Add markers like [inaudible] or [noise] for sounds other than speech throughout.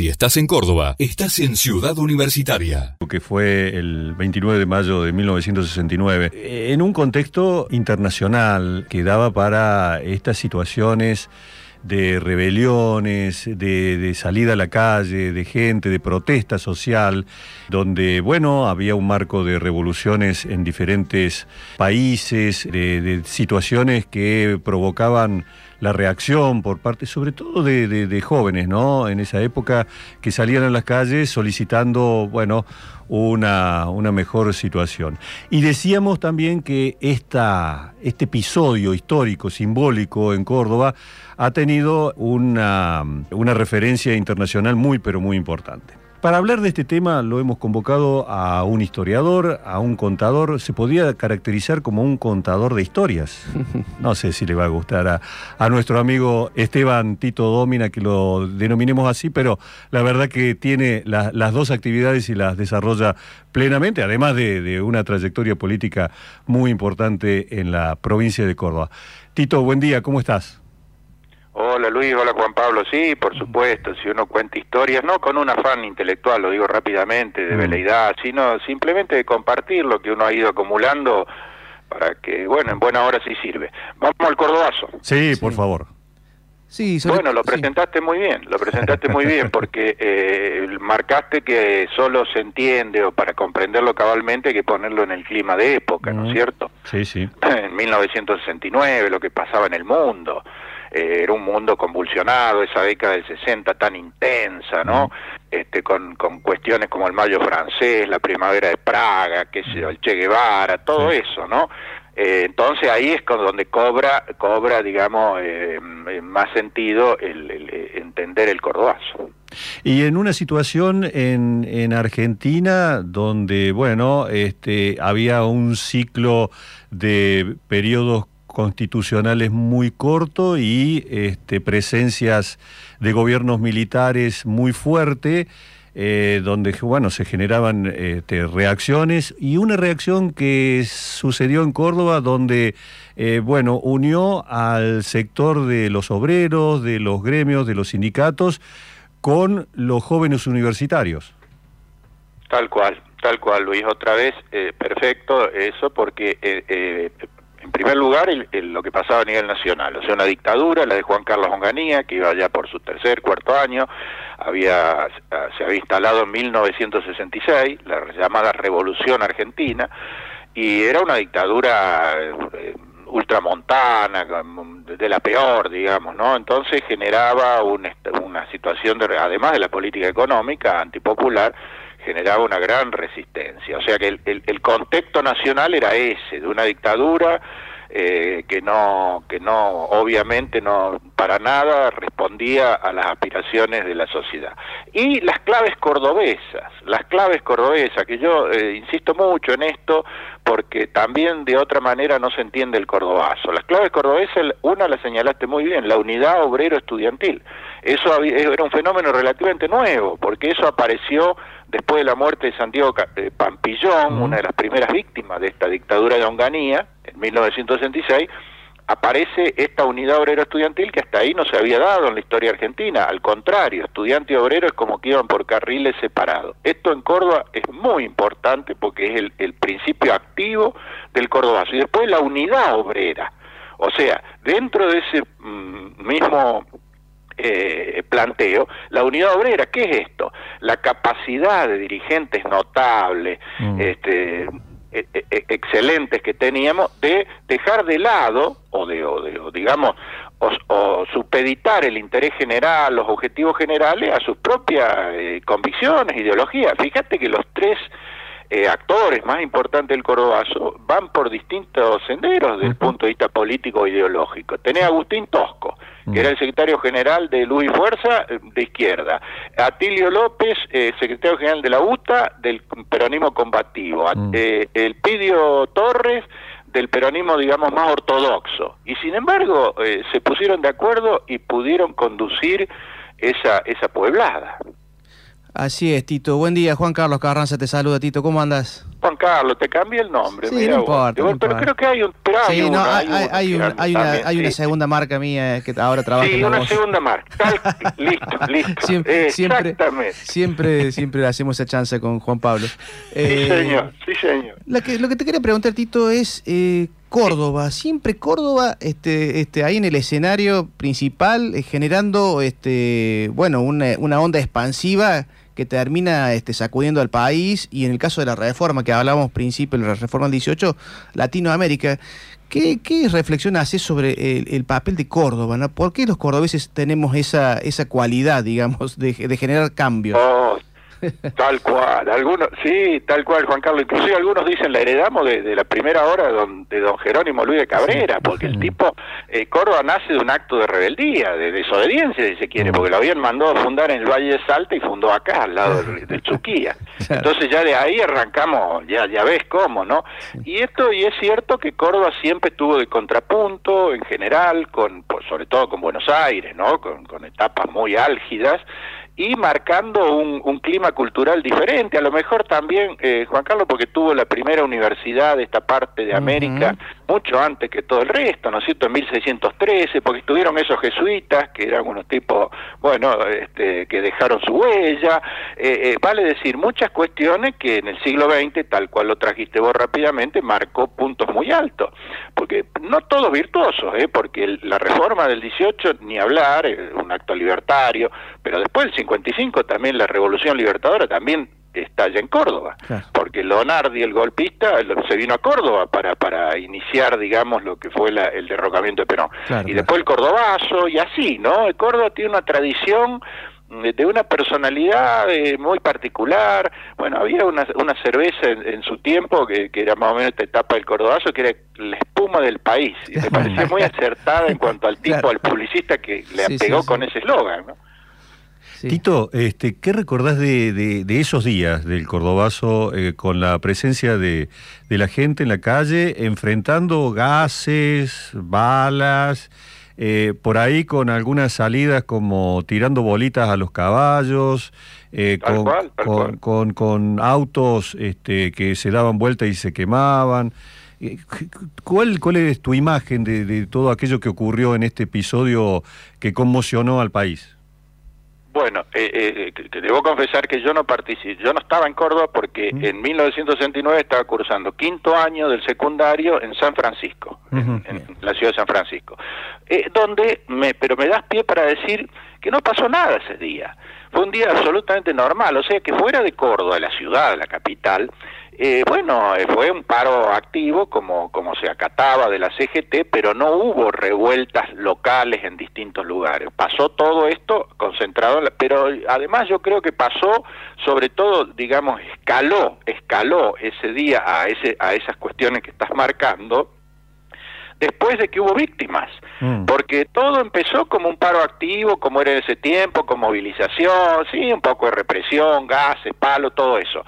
Si estás en Córdoba, estás en Ciudad Universitaria. Que fue el 29 de mayo de 1969, en un contexto internacional que daba para estas situaciones de rebeliones, de, salida a la calle, de gente, de protesta social, donde, bueno, había un marco de revoluciones en diferentes países, de, situaciones que provocaban la reacción por parte, sobre todo de, jóvenes, ¿no? En esa época que salían a las calles solicitando, bueno, una, una mejor situación. Y decíamos también que esta, este episodio histórico, simbólico en Córdoba, ha tenido una, una referencia internacional muy, pero muy importante. Para hablar de este tema lo hemos convocado a un historiador, a un contador, se podía caracterizar como un contador de historias. [laughs] No sé si le va a gustar a, nuestro amigo Esteban Tito Domina que lo denominemos así, pero la verdad que tiene las dos actividades y las desarrolla plenamente, además de, de una trayectoria política muy importante en la provincia de Córdoba. Tito, buen día, ¿cómo estás? Hola Luis, hola Juan Pablo, sí, por supuesto, si uno cuenta historias, no con un afán intelectual, lo digo rápidamente, de veleidad, sino simplemente de compartir lo que uno ha ido acumulando para que, bueno, en buena hora sí sirve. Vamos al cordobazo. Sí, por favor. Sí, bueno, lo presentaste muy bien, lo presentaste muy bien, [laughs] porque eh, marcaste que solo se entiende, o para comprenderlo cabalmente, hay que ponerlo en el clima de época, ¿no es cierto? Sí, sí. [laughs] En 1969, lo que pasaba en el mundo, eh, era un mundo convulsionado, esa década del 60 tan intensa, ¿no? Este, con, con cuestiones como el Mayo francés, la primavera de Praga, qué sé el Che Guevara, todo eso, ¿no? Eh, entonces ahí es donde cobra, cobra digamos, eh, más sentido el, entender el cordobazo. Y en una situación en, en Argentina donde, bueno, este, había un ciclo de periodos constitucionales muy corto y este, presencias de gobiernos militares muy fuerte, eh, donde bueno, se generaban este, reacciones y una reacción que sucedió en Córdoba donde eh, bueno, unió al sector de los obreros, de los gremios, de los sindicatos, con los jóvenes universitarios. Tal cual, tal cual, Luis, otra vez, eh, perfecto eso, porque en primer lugar, lo que pasaba a nivel nacional, o sea, una dictadura, la de Juan Carlos Onganía, que iba ya por su tercer, cuarto año, había, se había instalado en 1966, la llamada Revolución Argentina, y era una dictadura eh, ultramontana, de la peor, digamos, ¿no? Entonces generaba una situación, de, además de la política económica antipopular, generaba una gran resistencia. O sea que el, contexto nacional era ese, de una dictadura eh, que no, que no, obviamente no, para nada respondía a las aspiraciones de la sociedad. Y las claves cordobesas, las claves cordobesas, que yo eh, insisto mucho en esto, porque también de otra manera no se entiende el cordobazo. Las claves cordobesas, una la señalaste muy bien, la unidad obrero estudiantil. Eso era un fenómeno relativamente nuevo, porque eso apareció después de la muerte de Santiago eh, Pampillón, una de las primeras víctimas de esta dictadura de Onganía, en 1966, aparece esta unidad obrero estudiantil que hasta ahí no se había dado en la historia argentina. Al contrario, estudiante y obrero es como que iban por carriles separados. Esto en Córdoba es muy importante porque es el, el principio activo del cordobazo. Y después la unidad obrera. O sea, dentro de ese mm, mismo eh, planteo, la unidad obrera, ¿qué es esto? La capacidad de dirigentes notables, mm. este, e, e, e, excelentes que teníamos de dejar de lado o de, o digamos o, supeditar el interés general, los objetivos generales a sus propias eh, convicciones, ideologías. Fíjate que los tres eh, actores más importantes del Cordobazo van por distintos senderos desde el punto de vista político e ideológico. Tenés a Agustín Tosco, que era el secretario general de Luz y Fuerza eh, de izquierda. Atilio López, eh, secretario general de la UTA del peronismo combativo. el Pidio Torres, del peronismo, digamos, más ortodoxo. Y sin embargo, se pusieron de acuerdo y pudieron conducir esa, esa pueblada. Así es, Tito. Buen día, Juan Carlos Carranza te saluda, Tito. ¿Cómo andas? Juan Carlos, te cambié el nombre. Sí, no importa, pero, no importa. creo que hay un. Pero hay, Sí, uno, no, hay, uno hay, hay que una, hay una, también, hay una sí. segunda marca mía que ahora trabaja Sí, en la una segunda marca. [laughs] Listo, listo. Siempre, siempre, Exactamente. siempre, siempre hacemos esa chance con Juan Pablo. Sí, Eh, señor, sí, señor. la que- lo que te quería preguntar, Tito, es eh, Córdoba. Siempre Córdoba, este, este, ahí en el escenario principal, eh, generando, este, bueno, una, una onda expansiva que termina este, sacudiendo al país y en el caso de la reforma que hablábamos principio, la reforma del 18, Latinoamérica. ¿Qué, qué reflexión haces sobre el, el papel de Córdoba? ¿no? ¿Por qué los cordobeses tenemos esa, esa cualidad, digamos, de, generar cambios? Oh, tal cual, algunos, sí, tal cual, Juan Carlos. Inclusive algunos dicen la heredamos de, de la primera hora de don, de don Jerónimo Luis de Cabrera, porque el tipo, eh, Córdoba nace de un acto de rebeldía, de desobediencia, si se quiere, porque lo habían mandado a fundar en el Valle de Salta y fundó acá, al lado del, del Chuquía. [laughs] Entonces ya de ahí arrancamos, ya, ya ves cómo, ¿no? Y esto, y es cierto que Córdoba siempre estuvo de contrapunto, en general, con, por- sobre todo con Buenos Aires, ¿no? Con, con etapas muy álgidas, y marcando un, un clima cultural diferente, a lo mejor también, eh, Juan Carlos, porque tuvo la primera universidad de esta parte de América mucho antes que todo el resto, ¿no es cierto?, en 1613, porque estuvieron esos jesuitas, que eran unos tipos, bueno, este, que dejaron su huella, eh, eh, vale decir, muchas cuestiones que en el siglo XX, tal cual lo trajiste vos rápidamente, marcó puntos muy altos, porque no todos virtuosos, ¿eh? porque el- la reforma del 18, ni hablar, eh, un acto libertario, pero después el 55 también la revolución libertadora también estalla en Córdoba, Claro. porque Leonardi, el golpista, se vino a Córdoba para, para iniciar, digamos, lo que fue la- el derrocamiento de Perón. Claro, y después el cordobazo, y así, ¿no? El Córdoba tiene una tradición mm, de una personalidad eh, muy particular. Bueno, había una, una cerveza en, en su tiempo que, que era más o menos esta etapa del cordobazo, que era la espuma del país. Y me [laughs] parecía muy acertada en cuanto al tipo, Claro. al publicista que le Sí, pegó sí, con ese eslogan, ¿no? Sí. Tito, este, ¿qué recordás de, de- de esos días del Cordobazo eh, con la presencia de, de la gente en la calle enfrentando gases, balas, eh, por ahí con algunas salidas como tirando bolitas a los caballos, eh, Tal con, cual, tal con- cual. con- con autos este, que se daban vuelta y se quemaban? ¿Cuál, ¿Cuál es tu imagen de, de todo aquello que ocurrió en este episodio que conmocionó al país? Bueno, eh, eh, que debo confesar que yo no participé, yo no estaba en Córdoba porque Mm. en 1969 estaba cursando quinto año del secundario en San Francisco, en, la ciudad de San Francisco, eh, donde, me, pero me das pie para decir que no pasó nada ese día. Fue un día absolutamente normal, o sea que fuera de Córdoba, la ciudad, la capital, eh, bueno, eh, fue un paro activo como, como se acataba de la CGT, pero no hubo revueltas locales en distintos lugares. Pasó todo esto concentrado, en la- pero además yo creo que pasó, sobre todo, digamos, escaló, escaló ese día a, ese, a esas cuestiones que estás marcando, después de que hubo víctimas. Mm. Porque todo empezó como un paro activo, como era en ese tiempo, con movilización, sí, un poco de represión, gases, palo, todo eso.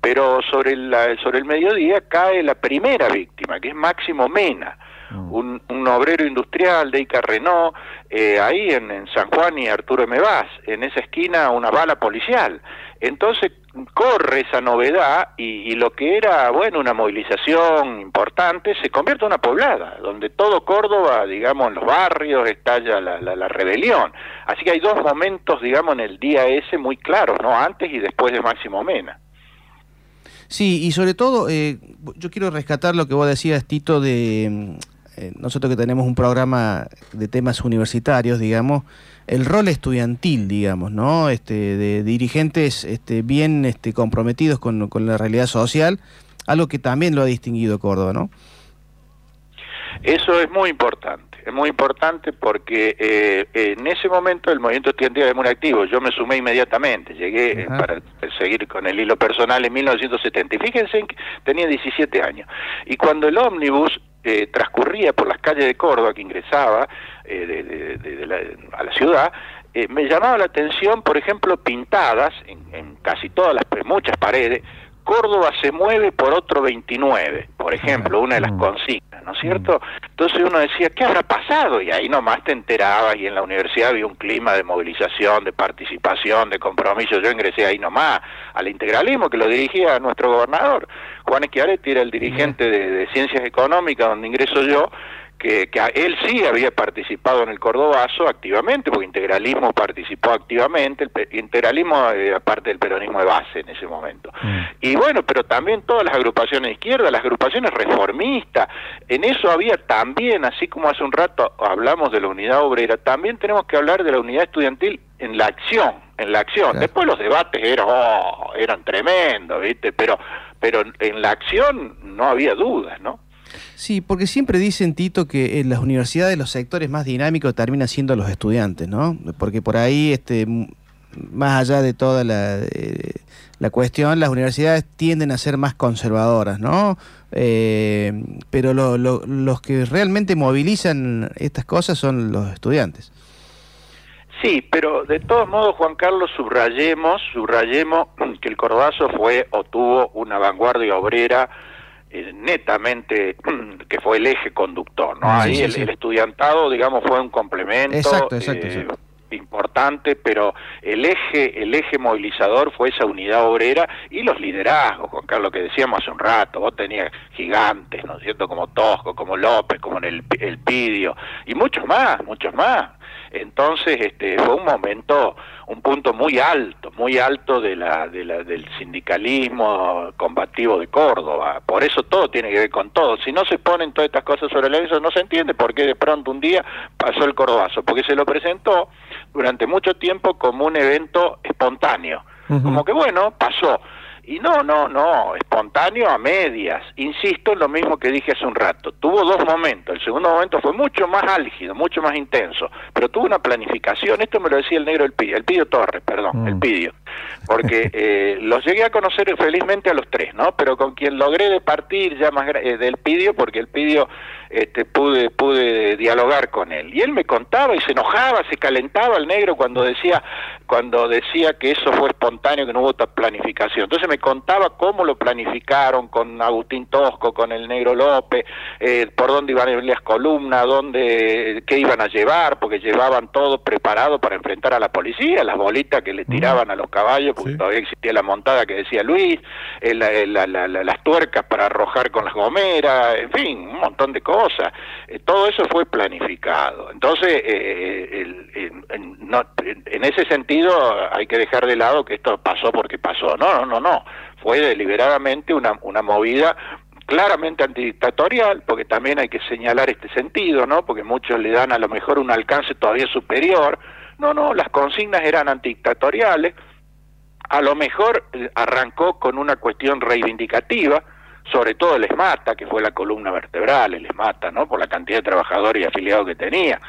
Pero sobre, la, sobre el mediodía cae la primera víctima, que es Máximo Mena, Mm. un, un obrero industrial de Ica Renault, eh, ahí en, en San Juan y Arturo M. Vaz, en esa esquina una bala policial. Entonces corre esa novedad y, y lo que era, bueno, una movilización importante se convierte en una poblada, donde todo Córdoba, digamos, en los barrios estalla la, la, la rebelión. Así que hay dos momentos, digamos, en el día ese muy claros, ¿no? Antes y después de Máximo Mena. Sí, y sobre todo, eh, yo quiero rescatar lo que vos decías, Tito, de mm, eh, nosotros que tenemos un programa de temas universitarios, digamos, el rol estudiantil, digamos, ¿no? Este, de dirigentes este, bien este, comprometidos con, con la realidad social, algo que también lo ha distinguido Córdoba, ¿no? Eso es muy importante, es muy importante porque eh, en ese momento el movimiento estudiantil era muy activo. Yo me sumé inmediatamente, llegué eh, Ajá. para seguir con el hilo personal en 1970. Y fíjense que tenía 17 años. Y cuando el ómnibus eh, transcurría por las calles de Córdoba, que ingresaba eh, de- de- de- de la- a la ciudad, eh, me llamaba la atención, por ejemplo, pintadas en, en casi todas las, muchas paredes, Córdoba se mueve por otro 29, por ejemplo, una de las Mm. consignas, ¿no es cierto? Entonces uno decía, ¿qué habrá pasado? Y ahí nomás te enterabas y en la universidad había un clima de movilización, de participación, de compromiso. Yo ingresé ahí nomás al integralismo que lo dirigía nuestro gobernador. Juan Schiaretti era el dirigente de, de Ciencias Económicas donde ingreso yo que, él sí había participado en el Cordobazo activamente, porque integralismo participó activamente, el integralismo eh, aparte del peronismo de base en ese momento. Mm. Y bueno, pero también todas las agrupaciones de izquierda, las agrupaciones reformistas, en eso había también, así como hace un rato hablamos de la unidad obrera, también tenemos que hablar de la unidad estudiantil en la acción, en la acción. Después los debates eran, oh, eran tremendos, ¿viste? Pero, pero en la acción no había dudas, ¿no? Sí, porque siempre dicen, Tito, que en las universidades los sectores más dinámicos terminan siendo los estudiantes, ¿no? Porque por ahí, este, más allá de toda la, eh, la cuestión, las universidades tienden a ser más conservadoras, ¿no? Eh, pero los que realmente movilizan estas cosas son los estudiantes. Sí, pero de todos modos, Juan Carlos, subrayemos, subrayemos que el Cordazo fue o tuvo una vanguardia obrera eh, netamente [clears throat] que fue el eje conductor, ¿no? Ahí el, estudiantado, digamos, fue un complemento eh, importante, pero el eje, el eje movilizador fue esa unidad obrera y los liderazgos, Carlos, que decíamos hace un rato, vos tenías gigantes, ¿no es cierto?, como Tosco, como López, como el, el Pidio, y muchos más, muchos más. Entonces, este, fue un momento, un punto muy alto, muy alto de la, de la, del sindicalismo combativo de Córdoba. Por eso todo tiene que ver con todo. Si no se ponen todas estas cosas sobre la mesa, no se entiende por qué de pronto un día pasó el Cordobazo, porque se lo presentó durante mucho tiempo como un evento espontáneo. Como que bueno, pasó y no, no, no, espontáneo a medias. Insisto en lo mismo que dije hace un rato. Tuvo dos momentos. El segundo momento fue mucho más álgido, mucho más intenso, pero tuvo una planificación. Esto me lo decía el negro el Pidio, el Pidio Torres, perdón, el mm. Pidio. Porque [laughs] eh, los llegué a conocer felizmente a los tres, ¿no? Pero con quien logré de partir ya más eh, del Pidio, porque el Pidio este, pude, pude dialogar con él. Y él me contaba y se enojaba, se calentaba el negro cuando decía, cuando decía que eso fue espontáneo, que no hubo planificación. Entonces me contaba cómo lo planificaron con Agustín Tosco, con el negro López, eh, por dónde iban a ir las columnas, dónde, qué iban a llevar, porque llevaban todo preparado para enfrentar a la policía, las bolitas que le tiraban a los caballos, porque todavía existía la montada que decía Luis, eh, las tuercas para arrojar con las gomeras, en fin, un montón de cosas eh, todo eso fue planificado. Entonces, eh, en, ese sentido hay que dejar de lado que esto pasó porque pasó. No, no, no, no. Fue deliberadamente una, una movida claramente antidictatorial, porque también hay que señalar este sentido, ¿no? Porque muchos le dan a lo mejor un alcance todavía superior. No, no, las consignas eran antidictatoriales. A lo mejor eh, arrancó con una cuestión reivindicativa, sobre todo el ESMATA, que fue la columna vertebral, el ESMATA, ¿no? Por la cantidad de trabajadores y afiliados que tenía.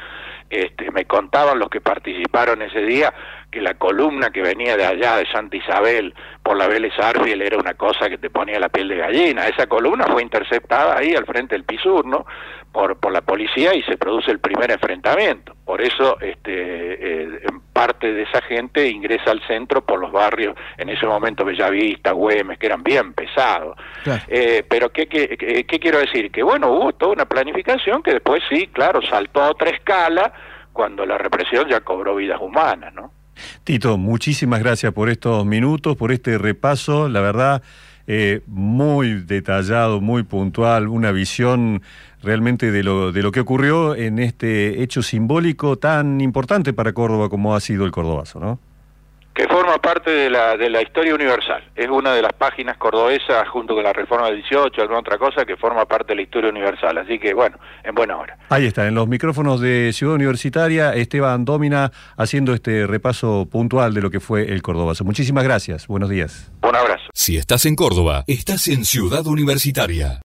Este, me contaban los que participaron ese día que la columna que venía de allá de Santa Isabel por la Vélez Arfiel era una cosa que te ponía la piel de gallina. Esa columna fue interceptada ahí al frente del Pisur, ¿no? Por, por la policía y se produce el primer enfrentamiento. Por eso este, eh, parte de esa gente ingresa al centro por los barrios, en ese momento Bellavista, Güemes, que eran bien pesados. Eh, pero ¿qué, qué, qué quiero decir? Que bueno, hubo toda una planificación que después sí, claro, saltó a otra escala cuando la represión ya cobró vidas humanas, ¿no? Tito, muchísimas gracias por estos minutos, por este repaso, la verdad, eh, muy detallado, muy puntual, una visión realmente de lo, de lo que ocurrió en este hecho simbólico tan importante para Córdoba como ha sido el Cordobazo, ¿no? Que forma parte de la, de la historia universal. Es una de las páginas cordobesas, junto con la Reforma del 18, alguna otra cosa, que forma parte de la historia universal. Así que, bueno, en buena hora. Ahí está, en los micrófonos de Ciudad Universitaria, Esteban Domina haciendo este repaso puntual de lo que fue el Cordobazo. Muchísimas gracias, buenos días. Un abrazo. Si estás en Córdoba, estás en Ciudad Universitaria.